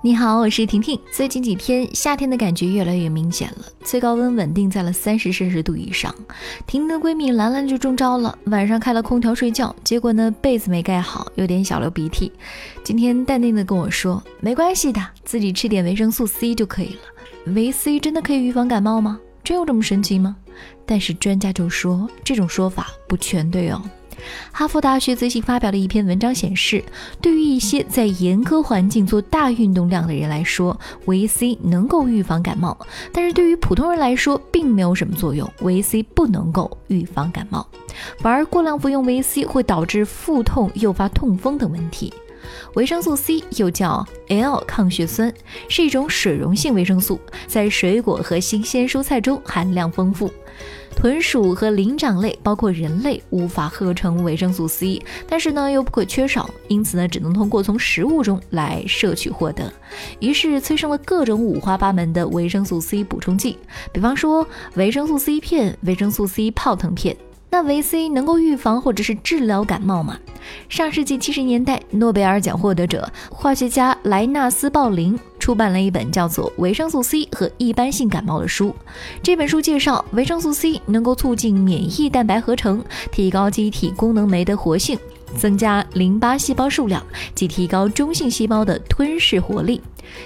你好，我是婷婷。最近几天夏天的感觉越来越明显了，最高温稳定在了三十摄氏度以上。婷婷的闺蜜兰兰就中招了，晚上开了空调睡觉，结果呢被子没盖好，有点小流鼻涕。今天淡定的跟我说没关系的，自己吃点维生素 C 就可以了。维 C 真的可以预防感冒吗？真有这么神奇吗？但是专家就说这种说法不全对哦。哈佛大学最新发表的一篇文章显示，对于一些在严苛环境做大运动量的人来说，维 C 能够预防感冒；但是对于普通人来说，并没有什么作用。维 C 不能够预防感冒，反而过量服用维 C 会导致腹痛、诱发痛风等问题。维生素 C 又叫 L 抗血酸，是一种水溶性维生素，在水果和新鲜蔬菜中含量丰富。豚鼠和灵长类，包括人类，无法合成维生素 C，但是呢又不可缺少，因此呢只能通过从食物中来摄取获得。于是催生了各种五花八门的维生素 C 补充剂，比方说维生素 C 片、维生素 C 泡腾片。那维 C 能够预防或者是治疗感冒吗？上世纪七十年代，诺贝尔奖获得者化学家莱纳斯·鲍林出版了一本叫做《维生素 C 和一般性感冒》的书。这本书介绍，维生素 C 能够促进免疫蛋白合成，提高机体功能酶的活性。增加淋巴细胞数量及提高中性细胞的吞噬活力，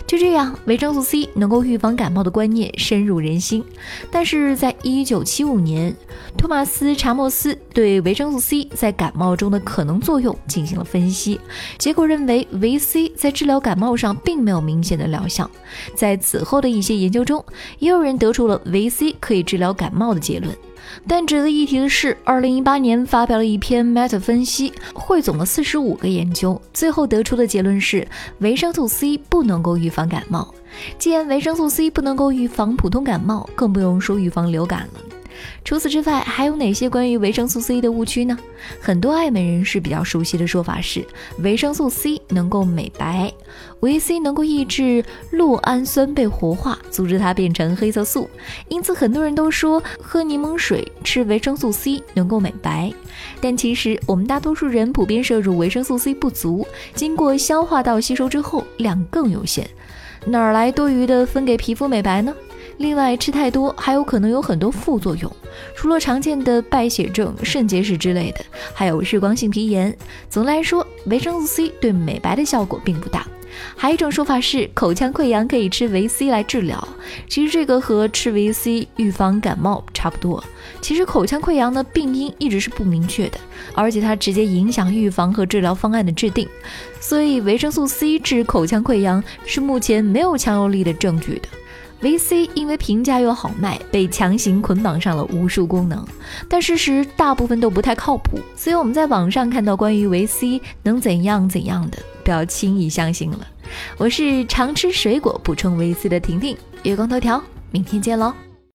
就这样，维生素 C 能够预防感冒的观念深入人心。但是在一九七五年，托马斯·查莫斯对维生素 C 在感冒中的可能作用进行了分析，结果认为维 C 在治疗感冒上并没有明显的疗效。在此后的一些研究中，也有人得出了维 C 可以治疗感冒的结论。但值得一提的是，二零一八年发表了一篇 meta 分析，汇总了四十五个研究，最后得出的结论是维生素 C 不能够预防感冒。既然维生素 C 不能够预防普通感冒，更不用说预防流感了。除此之外，还有哪些关于维生素 C 的误区呢？很多爱美人士比较熟悉的说法是，维生素 C 能够美白，维 C 能够抑制酪氨酸被活化，阻止它变成黑色素。因此，很多人都说喝柠檬水、吃维生素 C 能够美白。但其实，我们大多数人普遍摄入维生素 C 不足，经过消化道吸收之后量更有限，哪来多余的分给皮肤美白呢？另外，吃太多还有可能有很多副作用，除了常见的败血症、肾结石之类的，还有日光性皮炎。总的来说，维生素 C 对美白的效果并不大。还有一种说法是，口腔溃疡可以吃维 C 来治疗。其实这个和吃维 C 预防感冒差不多。其实口腔溃疡的病因一直是不明确的，而且它直接影响预防和治疗方案的制定。所以维生素 C 治口腔溃疡是目前没有强有力的证据的。维 C 因为平价又好卖，被强行捆绑上了无数功能，但事实大部分都不太靠谱。所以我们在网上看到关于维 C 能怎样怎样的，不要轻易相信了。我是常吃水果补充维 C 的婷婷，月光头条，明天见喽。